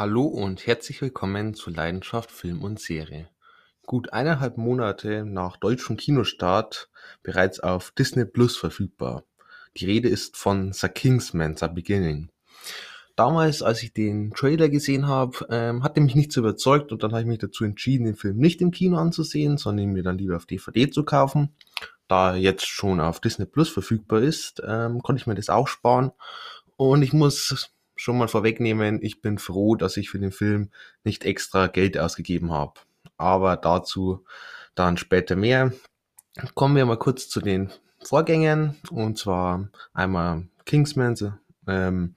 Hallo und herzlich willkommen zu Leidenschaft Film und Serie. Gut eineinhalb Monate nach deutschem Kinostart bereits auf Disney Plus verfügbar. Die Rede ist von The Kingsman, The Beginning. Damals, als ich den Trailer gesehen habe, ähm, hat er mich nicht so überzeugt und dann habe ich mich dazu entschieden, den Film nicht im Kino anzusehen, sondern ihn mir dann lieber auf DVD zu kaufen. Da er jetzt schon auf Disney Plus verfügbar ist, ähm, konnte ich mir das auch sparen. Und ich muss schon mal vorwegnehmen, ich bin froh, dass ich für den Film nicht extra Geld ausgegeben habe. Aber dazu dann später mehr. Kommen wir mal kurz zu den Vorgängen. Und zwar einmal Kingsman. Ähm,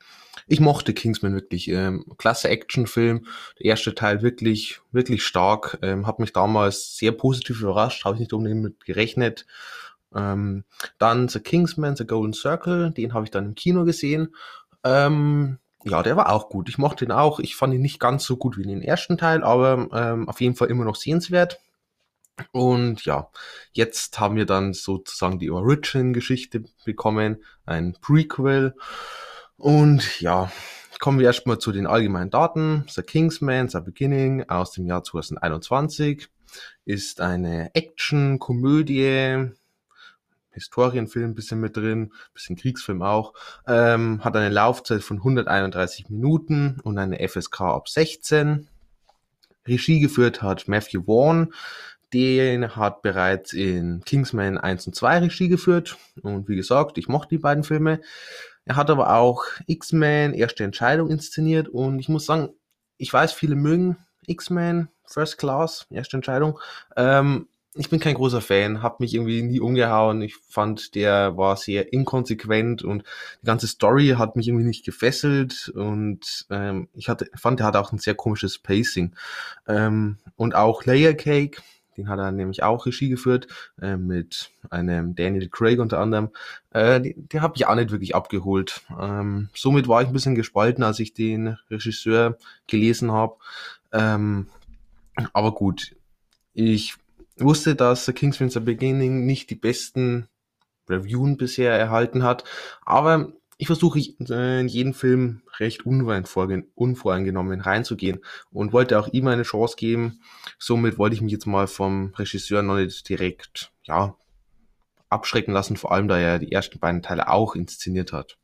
ich mochte Kingsman wirklich. Ähm, klasse Actionfilm. Der erste Teil wirklich, wirklich stark. Ähm, hat mich damals sehr positiv überrascht. Habe ich nicht unbedingt mit gerechnet. Ähm, dann The Kingsman, The Golden Circle. Den habe ich dann im Kino gesehen. Ähm, ja, der war auch gut. Ich mochte ihn auch. Ich fand ihn nicht ganz so gut wie den ersten Teil, aber ähm, auf jeden Fall immer noch sehenswert. Und ja, jetzt haben wir dann sozusagen die Origin-Geschichte bekommen, ein Prequel. Und ja, kommen wir erstmal zu den allgemeinen Daten. The Kingsman, The Beginning aus dem Jahr 2021 ist eine Action-Komödie Historienfilm ein bisschen mit drin, bisschen Kriegsfilm auch. Ähm, hat eine Laufzeit von 131 Minuten und eine FSK ab 16. Regie geführt hat Matthew Vaughn. Den hat bereits in Kingsman 1 und 2 Regie geführt. Und wie gesagt, ich mochte die beiden Filme. Er hat aber auch X-Men, erste Entscheidung inszeniert. Und ich muss sagen, ich weiß, viele mögen X-Men, First Class, erste Entscheidung. Ähm, ich bin kein großer Fan, hab mich irgendwie nie umgehauen. Ich fand, der war sehr inkonsequent und die ganze Story hat mich irgendwie nicht gefesselt und ähm, ich hatte, fand, der hat auch ein sehr komisches Pacing. Ähm, und auch Layer Cake, den hat er nämlich auch Regie geführt, äh, mit einem Daniel Craig unter anderem. Äh, den, den habe ich auch nicht wirklich abgeholt. Ähm, somit war ich ein bisschen gespalten, als ich den Regisseur gelesen habe. Ähm, aber gut, ich wusste, dass The Kingsman The Beginning nicht die besten Reviewen bisher erhalten hat, aber ich versuche in jeden Film recht unvoreingenommen reinzugehen und wollte auch ihm eine Chance geben. Somit wollte ich mich jetzt mal vom Regisseur noch nicht direkt, ja, abschrecken lassen, vor allem da er die ersten beiden Teile auch inszeniert hat.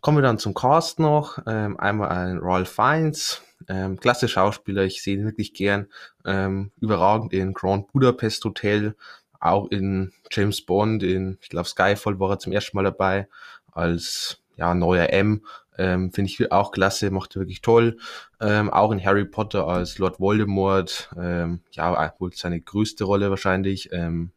Kommen wir dann zum Cast noch. Ähm, einmal ein Royal Fiennes, ähm, klasse Schauspieler, ich sehe ihn wirklich gern. Ähm, überragend in Grand Budapest Hotel, auch in James Bond, in, ich glaube, Skyfall war er zum ersten Mal dabei, als ja, neuer M. Ähm, Finde ich auch klasse, macht er wirklich toll. Ähm, auch in Harry Potter als Lord Voldemort, ähm, ja, wohl seine größte Rolle wahrscheinlich. Ähm,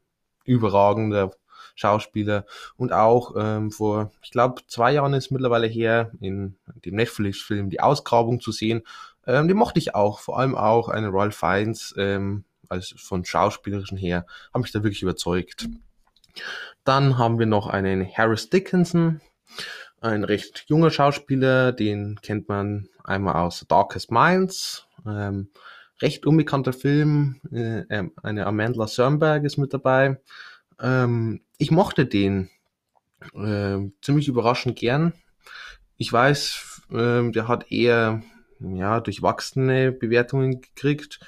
überragender Schauspieler. Und auch ähm, vor, ich glaube, zwei Jahren ist mittlerweile her, in dem Netflix-Film Die Ausgrabung zu sehen. Ähm, den mochte ich auch, vor allem auch eine Royal Fiennes, ähm, also von schauspielerischen her, hat mich da wirklich überzeugt. Dann haben wir noch einen Harris Dickinson, ein recht junger Schauspieler, den kennt man einmal aus Darkest Minds, ähm, recht unbekannter Film, äh, ähm, eine Amanda Sernberg ist mit dabei. Ähm, ich mochte den äh, ziemlich überraschend gern. Ich weiß, äh, der hat eher ja, durchwachsene Bewertungen gekriegt.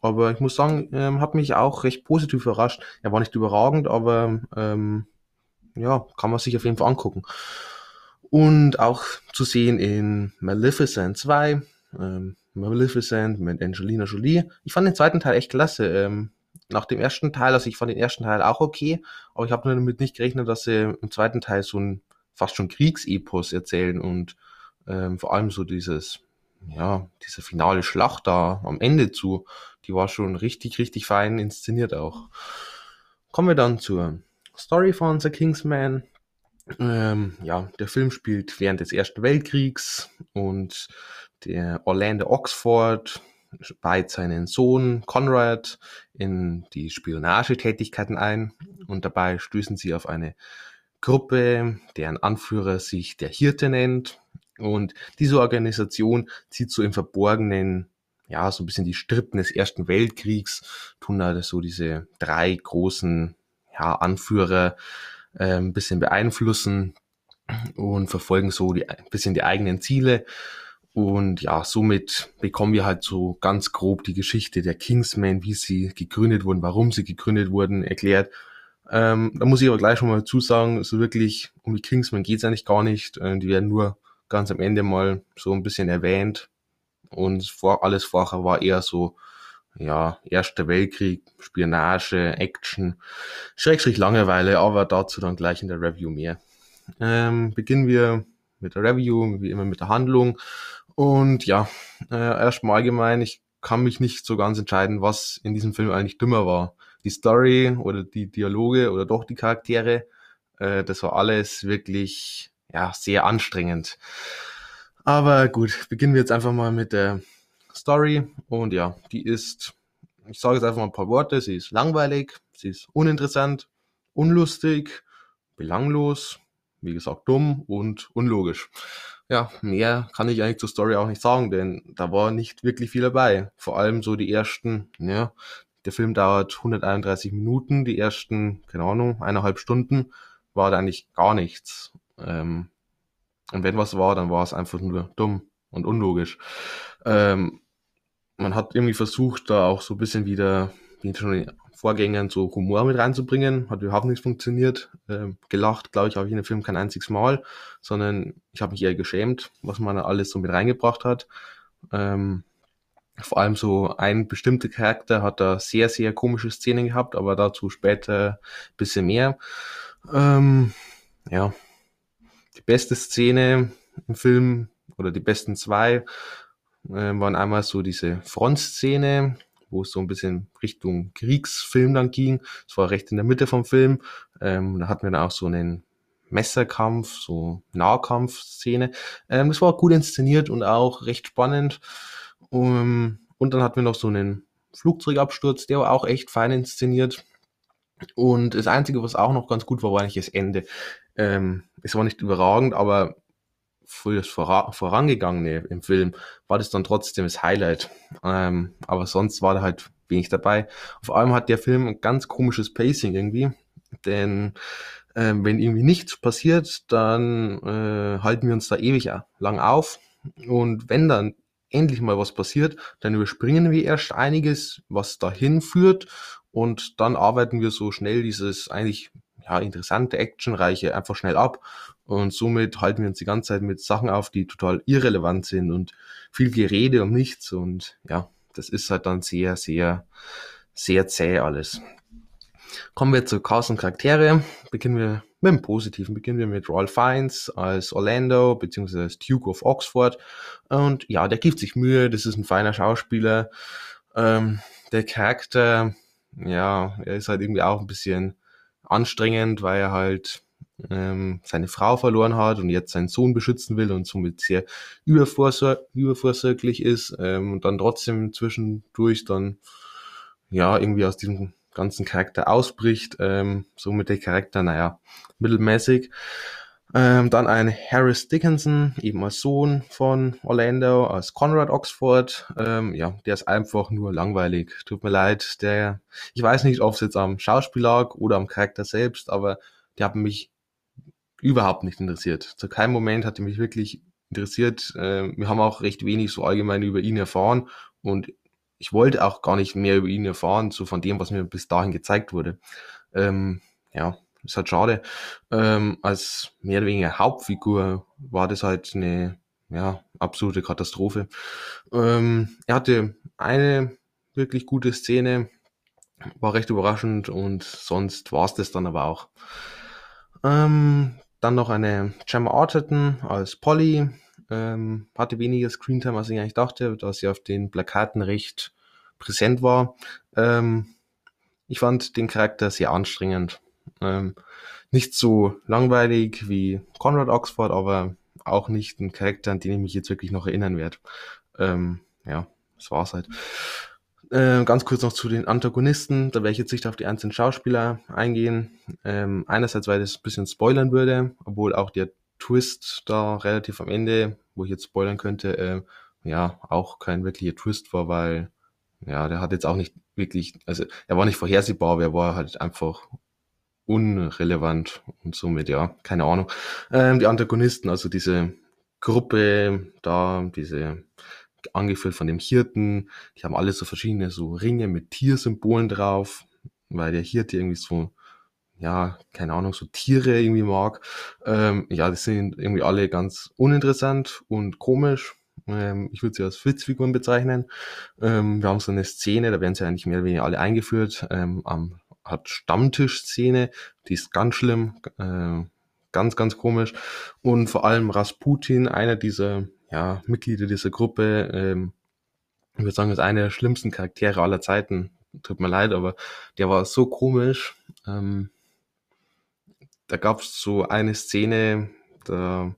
Aber ich muss sagen, ähm, hat mich auch recht positiv überrascht. Er war nicht überragend, aber ähm, ja, kann man sich auf jeden Fall angucken. Und auch zu sehen in Maleficent 2, ähm, Maleficent mit Angelina Jolie. Ich fand den zweiten Teil echt klasse. Ähm, nach dem ersten Teil, also ich fand den ersten Teil auch okay, aber ich habe nur damit nicht gerechnet, dass sie im zweiten Teil so ein fast schon Kriegsepos erzählen und ähm, vor allem so dieses ja, diese finale Schlacht da am Ende zu, die war schon richtig, richtig fein inszeniert auch. Kommen wir dann zur Story von The Kingsman. Ähm, ja, der Film spielt während des Ersten Weltkriegs und der Orlando Oxford weiht seinen Sohn Conrad in die Spionagetätigkeiten ein und dabei stößen sie auf eine Gruppe, deren Anführer sich der Hirte nennt und diese Organisation zieht so im Verborgenen, ja, so ein bisschen die Strippen des Ersten Weltkriegs, tun da so diese drei großen, ja, Anführer äh, ein bisschen beeinflussen und verfolgen so die, ein bisschen die eigenen Ziele. Und ja, somit bekommen wir halt so ganz grob die Geschichte der Kingsmen, wie sie gegründet wurden, warum sie gegründet wurden, erklärt. Ähm, da muss ich aber gleich schon mal zusagen, so wirklich um die Kingsmen geht's eigentlich gar nicht. Äh, die werden nur ganz am Ende mal so ein bisschen erwähnt. Und vor, alles vorher war eher so, ja, Erster Weltkrieg, Spionage, Action, Schrägstrich Langeweile, aber dazu dann gleich in der Review mehr. Ähm, beginnen wir mit der Review, wie immer mit der Handlung. Und ja, äh, erstmal allgemein, ich kann mich nicht so ganz entscheiden, was in diesem Film eigentlich dümmer war. Die Story oder die Dialoge oder doch die Charaktere. Äh, das war alles wirklich ja, sehr anstrengend. Aber gut, beginnen wir jetzt einfach mal mit der Story. Und ja, die ist, ich sage jetzt einfach mal ein paar Worte, sie ist langweilig, sie ist uninteressant, unlustig, belanglos, wie gesagt, dumm und unlogisch ja, mehr kann ich eigentlich zur Story auch nicht sagen, denn da war nicht wirklich viel dabei. Vor allem so die ersten, ja, der Film dauert 131 Minuten, die ersten, keine Ahnung, eineinhalb Stunden war da eigentlich gar nichts. Ähm, und wenn was war, dann war es einfach nur dumm und unlogisch. Ähm, man hat irgendwie versucht, da auch so ein bisschen wieder, wie schon Vorgängern so Humor mit reinzubringen. Hat überhaupt nicht funktioniert. Ähm, gelacht, glaube ich, habe ich in dem Film kein einziges Mal, sondern ich habe mich eher geschämt, was man da alles so mit reingebracht hat. Ähm, vor allem so ein bestimmter Charakter hat da sehr, sehr komische Szenen gehabt, aber dazu später ein bisschen mehr. Ähm, ja, beste Szene im Film oder die besten zwei äh, waren einmal so diese Frontszene, wo es so ein bisschen Richtung Kriegsfilm dann ging. Es war recht in der Mitte vom Film. Ähm, da hatten wir dann auch so einen Messerkampf, so Nahkampfszene. Ähm, das war gut inszeniert und auch recht spannend. Um, und dann hatten wir noch so einen Flugzeugabsturz, der war auch echt fein inszeniert. Und das Einzige, was auch noch ganz gut war, war eigentlich das Ende. Ähm, es war nicht überragend, aber für das Vorangegangene im Film war das dann trotzdem das Highlight. Ähm, aber sonst war da halt wenig dabei. Vor allem hat der Film ein ganz komisches Pacing irgendwie, denn ähm, wenn irgendwie nichts passiert, dann äh, halten wir uns da ewig lang auf. Und wenn dann endlich mal was passiert, dann überspringen wir erst einiges, was dahin führt und dann arbeiten wir so schnell dieses eigentlich ja, interessante, actionreiche einfach schnell ab und somit halten wir uns die ganze Zeit mit Sachen auf, die total irrelevant sind und viel Gerede um nichts. Und ja, das ist halt dann sehr, sehr, sehr zäh alles. Kommen wir zu Cast und Charaktere. Beginnen wir mit dem Positiven. Beginnen wir mit Ralph Fiennes als Orlando, beziehungsweise als Duke of Oxford. Und ja, der gibt sich Mühe. Das ist ein feiner Schauspieler. Ähm, der Charakter, ja, er ist halt irgendwie auch ein bisschen anstrengend, weil er halt ähm, seine Frau verloren hat und jetzt seinen Sohn beschützen will und somit sehr übervorsor übervorsorglich ist ähm, und dann trotzdem zwischendurch dann ja irgendwie aus diesem ganzen Charakter ausbricht. Ähm, somit der Charakter, naja, mittelmäßig. Ähm, dann ein Harris Dickinson, eben als Sohn von Orlando, als Conrad Oxford. Ähm, ja, der ist einfach nur langweilig. Tut mir leid. Der, ich weiß nicht, ob es jetzt am Schauspiel lag oder am Charakter selbst, aber der hat mich überhaupt nicht interessiert. Zu keinem Moment hat er mich wirklich interessiert. Ähm, wir haben auch recht wenig so allgemein über ihn erfahren und ich wollte auch gar nicht mehr über ihn erfahren, so von dem, was mir bis dahin gezeigt wurde. Ähm, ja, ist halt schade. Ähm, als mehr oder weniger Hauptfigur war das halt eine ja, absolute Katastrophe. Ähm, er hatte eine wirklich gute Szene, war recht überraschend und sonst war es das dann aber auch. Ähm, dann noch eine Gemma Arterton als Polly. Ähm, hatte weniger Screentime, als ich eigentlich dachte, da sie auf den Plakaten recht präsent war. Ähm, ich fand den Charakter sehr anstrengend. Ähm, nicht so langweilig wie Conrad Oxford, aber auch nicht ein Charakter, an den ich mich jetzt wirklich noch erinnern werde. Ähm, ja, das war's halt. Äh, ganz kurz noch zu den Antagonisten. Da werde ich jetzt nicht auf die einzelnen Schauspieler eingehen. Ähm, einerseits, weil das ein bisschen spoilern würde, obwohl auch der Twist da relativ am Ende, wo ich jetzt spoilern könnte, äh, ja, auch kein wirklicher Twist war, weil ja, der hat jetzt auch nicht wirklich, also er war nicht vorhersehbar, aber er war halt einfach unrelevant und somit, ja, keine Ahnung. Ähm, die Antagonisten, also diese Gruppe da, diese angeführt von dem Hirten, die haben alle so verschiedene so Ringe mit Tiersymbolen drauf, weil der Hirte irgendwie so ja, keine Ahnung, so Tiere irgendwie mag. Ähm, ja, die sind irgendwie alle ganz uninteressant und komisch. Ähm, ich würde sie als Witzfiguren bezeichnen. Ähm, wir haben so eine Szene, da werden sie eigentlich mehr oder weniger alle eingeführt, ähm, am hat Stammtischszene, die ist ganz schlimm, äh, ganz, ganz komisch. Und vor allem Rasputin, einer dieser ja, Mitglieder dieser Gruppe, ähm, ich würde sagen, ist einer der schlimmsten Charaktere aller Zeiten. Tut mir leid, aber der war so komisch. Ähm, da gab es so eine Szene, da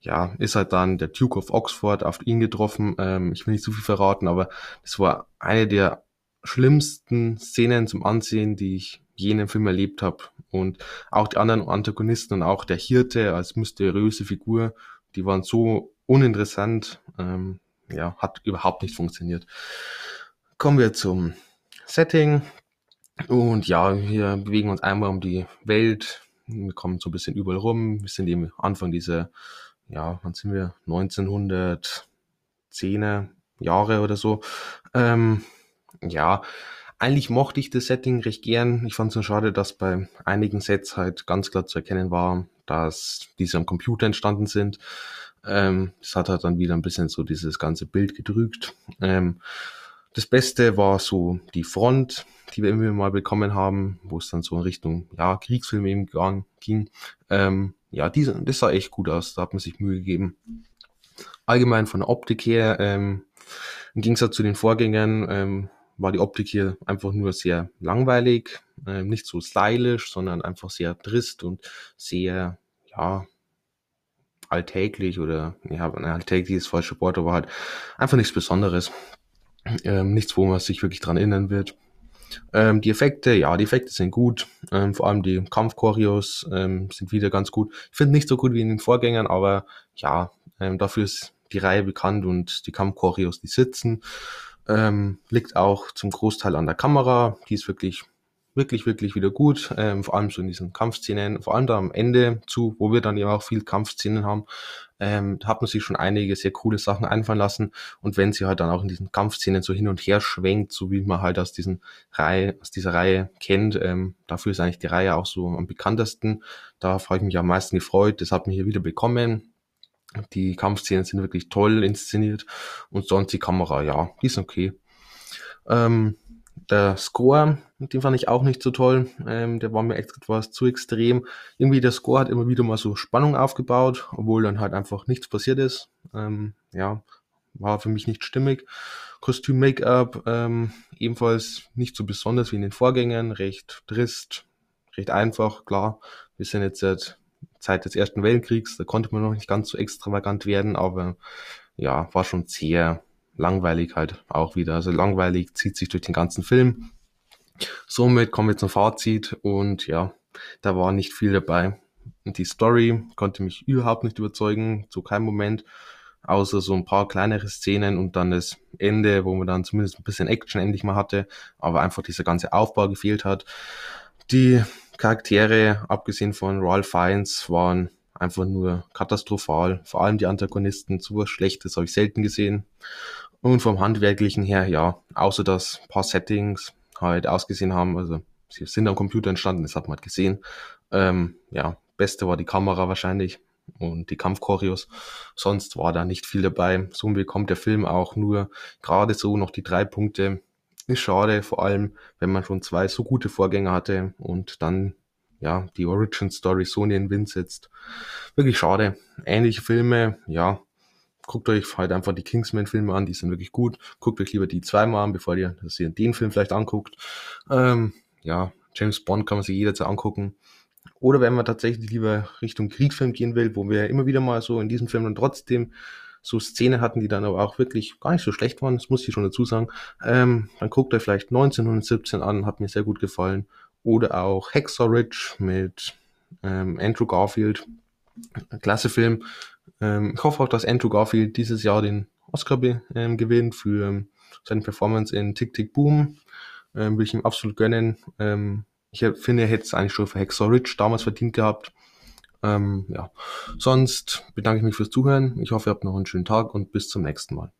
ja, ist halt dann der Duke of Oxford auf ihn getroffen. Ähm, ich will nicht zu viel verraten, aber das war eine der schlimmsten Szenen zum Ansehen, die ich je in einem Film erlebt habe. Und auch die anderen Antagonisten und auch der Hirte als mysteriöse Figur, die waren so uninteressant. Ähm, ja, hat überhaupt nicht funktioniert. Kommen wir zum Setting. Und ja, wir bewegen uns einmal um die Welt, wir kommen so ein bisschen überall rum. Wir sind eben Anfang dieser, ja, wann sind wir? 1910er Jahre oder so. Ähm, ja, eigentlich mochte ich das Setting recht gern. Ich fand es nur schade, dass bei einigen Sets halt ganz klar zu erkennen war, dass diese am Computer entstanden sind. Ähm, das hat halt dann wieder ein bisschen so dieses ganze Bild gedrückt. Ähm, das Beste war so die Front, die wir immer mal bekommen haben, wo es dann so in Richtung ja, Kriegsfilme eben ging. Ähm, ja, diese, das sah echt gut aus, da hat man sich Mühe gegeben. Allgemein von der Optik her, ähm, im Gegensatz zu den Vorgängern, ähm, war die Optik hier einfach nur sehr langweilig, äh, nicht so stylisch, sondern einfach sehr trist und sehr, ja, alltäglich oder, ja, alltäglich ist falsche Wort, aber halt einfach nichts Besonderes. Ähm, nichts, wo man sich wirklich dran erinnern wird. Ähm, die Effekte, ja, die Effekte sind gut. Ähm, vor allem die Kampfchoreos ähm, sind wieder ganz gut. Ich finde nicht so gut wie in den Vorgängern, aber ja, ähm, dafür ist die Reihe bekannt und die Kampfchoreos, die sitzen. Ähm, liegt auch zum Großteil an der Kamera. Die ist wirklich wirklich, wirklich wieder gut. Ähm, vor allem so in diesen Kampfszenen, vor allem da am Ende zu, wo wir dann eben auch viel Kampfszenen haben, ähm, hat man sich schon einige sehr coole Sachen einfallen lassen. Und wenn sie halt dann auch in diesen Kampfszenen so hin und her schwenkt, so wie man halt aus diesen Reihe, aus dieser Reihe kennt, ähm, dafür ist eigentlich die Reihe auch so am bekanntesten. Da habe ich mich am meisten gefreut. Das hat mir hier wieder bekommen. Die Kampfszenen sind wirklich toll inszeniert und sonst die Kamera, ja, die ist okay. Ähm, der Score, den fand ich auch nicht so toll. Ähm, der war mir etwas zu extrem. Irgendwie der Score hat immer wieder mal so Spannung aufgebaut, obwohl dann halt einfach nichts passiert ist. Ähm, ja, war für mich nicht stimmig. Kostüm, Make-up, ähm, ebenfalls nicht so besonders wie in den Vorgängern, recht trist, recht einfach, klar. Wir sind jetzt seit Zeit des Ersten Weltkriegs, da konnte man noch nicht ganz so extravagant werden, aber ja, war schon sehr langweilig halt auch wieder. Also langweilig zieht sich durch den ganzen Film. Somit kommen wir zum Fazit und ja, da war nicht viel dabei. Die Story konnte mich überhaupt nicht überzeugen, zu keinem Moment, außer so ein paar kleinere Szenen und dann das Ende, wo man dann zumindest ein bisschen Action endlich mal hatte, aber einfach dieser ganze Aufbau gefehlt hat. Die Charaktere, abgesehen von Ralph Fiennes, waren einfach nur katastrophal. Vor allem die Antagonisten, so was Schlechtes habe ich selten gesehen. Und vom Handwerklichen her, ja, außer dass ein paar Settings halt ausgesehen haben, also sie sind am Computer entstanden, das hat man halt gesehen. Ähm, ja, beste war die Kamera wahrscheinlich und die Kampfchoreos. Sonst war da nicht viel dabei. So bekommt der Film auch nur gerade so noch die drei Punkte. Ist schade, vor allem, wenn man schon zwei so gute Vorgänger hatte und dann ja die Origin Story so in den Wind setzt. Wirklich schade. Ähnliche Filme, ja, guckt euch halt einfach die Kingsman-Filme an, die sind wirklich gut. Guckt euch lieber die zweimal an, bevor ihr, dass ihr den Film vielleicht anguckt. Ähm, ja, James Bond kann man sich jederzeit angucken. Oder wenn man tatsächlich lieber Richtung Kriegsfilm gehen will, wo wir immer wieder mal so in diesem Film dann trotzdem so Szenen hatten, die dann aber auch wirklich gar nicht so schlecht waren, das muss ich schon dazu sagen, ähm, dann guckt euch vielleicht 1917 an, hat mir sehr gut gefallen. Oder auch Hexer Ridge mit ähm, Andrew Garfield. Klasse Film, ähm, ich hoffe auch, dass Andrew Garfield dieses Jahr den Oscar ähm, gewinnt für ähm, seine Performance in Tick Tick Boom. Ähm, will ich ihm absolut gönnen. Ähm, ich finde, er hätte es eigentlich schon für Hexor Ridge damals verdient gehabt. Ähm, ja. Sonst bedanke ich mich fürs Zuhören. Ich hoffe, ihr habt noch einen schönen Tag und bis zum nächsten Mal.